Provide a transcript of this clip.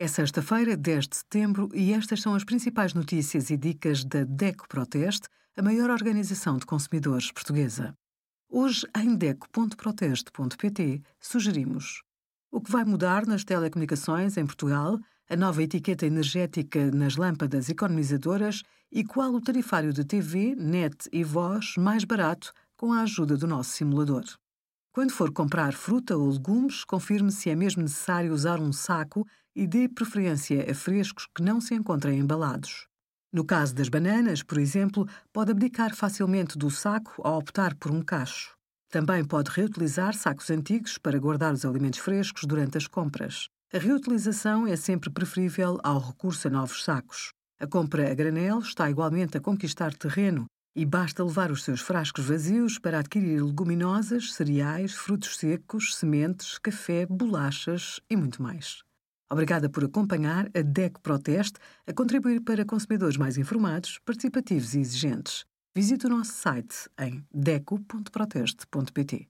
É sexta-feira, 10 de setembro, e estas são as principais notícias e dicas da DECO Proteste, a maior organização de consumidores portuguesa. Hoje, em DECO.proteste.pt, sugerimos o que vai mudar nas telecomunicações em Portugal, a nova etiqueta energética nas lâmpadas economizadoras e qual o tarifário de TV, net e voz mais barato com a ajuda do nosso simulador. Quando for comprar fruta ou legumes, confirme se é mesmo necessário usar um saco e dê preferência a frescos que não se encontrem embalados. No caso das bananas, por exemplo, pode abdicar facilmente do saco ao optar por um cacho. Também pode reutilizar sacos antigos para guardar os alimentos frescos durante as compras. A reutilização é sempre preferível ao recurso a novos sacos. A compra a granel está igualmente a conquistar terreno e basta levar os seus frascos vazios para adquirir leguminosas, cereais, frutos secos, sementes, café, bolachas e muito mais. Obrigada por acompanhar a DECO Proteste a contribuir para consumidores mais informados, participativos e exigentes. Visite o nosso site em deco.proteste.pt.